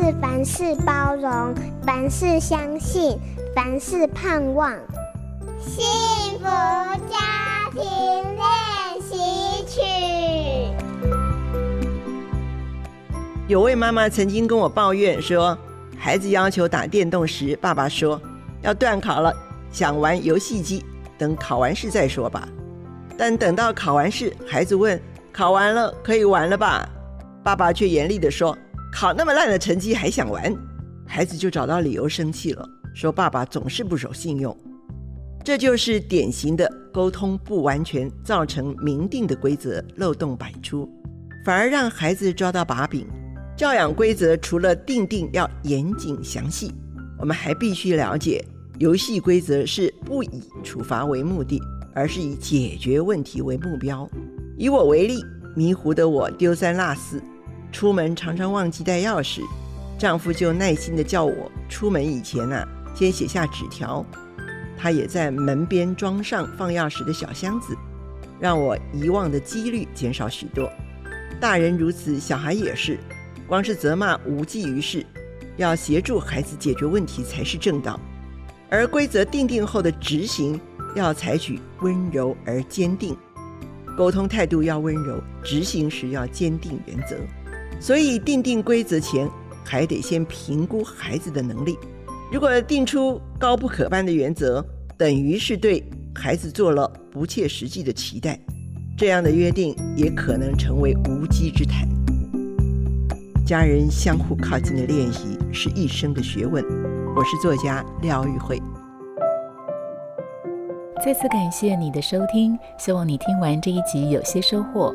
是凡事包容，凡事相信。凡事盼望，幸福家庭练习曲。有位妈妈曾经跟我抱怨说，孩子要求打电动时，爸爸说要断考了，想玩游戏机，等考完试再说吧。但等到考完试，孩子问考完了可以玩了吧？爸爸却严厉地说，考那么烂的成绩还想玩？孩子就找到理由生气了。说爸爸总是不守信用，这就是典型的沟通不完全，造成明定的规则漏洞百出，反而让孩子抓到把柄。教养规则除了定定要严谨详细，我们还必须了解，游戏规则是不以处罚为目的，而是以解决问题为目标。以我为例，迷糊的我丢三落四，出门常常忘记带钥匙，丈夫就耐心地叫我出门以前啊。先写下纸条，他也在门边装上放钥匙的小箱子，让我遗忘的几率减少许多。大人如此，小孩也是，光是责骂无济于事，要协助孩子解决问题才是正道。而规则定定后的执行，要采取温柔而坚定，沟通态度要温柔，执行时要坚定原则。所以定定规则前，还得先评估孩子的能力。如果定出高不可攀的原则，等于是对孩子做了不切实际的期待，这样的约定也可能成为无稽之谈。家人相互靠近的练习是一生的学问。我是作家廖玉慧。再次感谢你的收听，希望你听完这一集有些收获。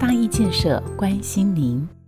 大义建设关心您。